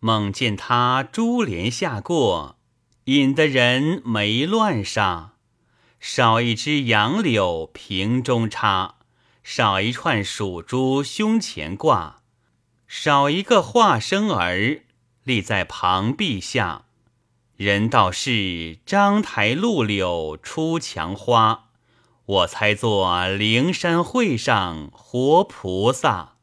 猛见他珠帘下过，引得人眉乱煞。少一只杨柳瓶中插，少一串蜀珠胸前挂，少一个化生儿立在旁壁下。人道是章台露柳出墙花，我猜作灵山会上活菩萨。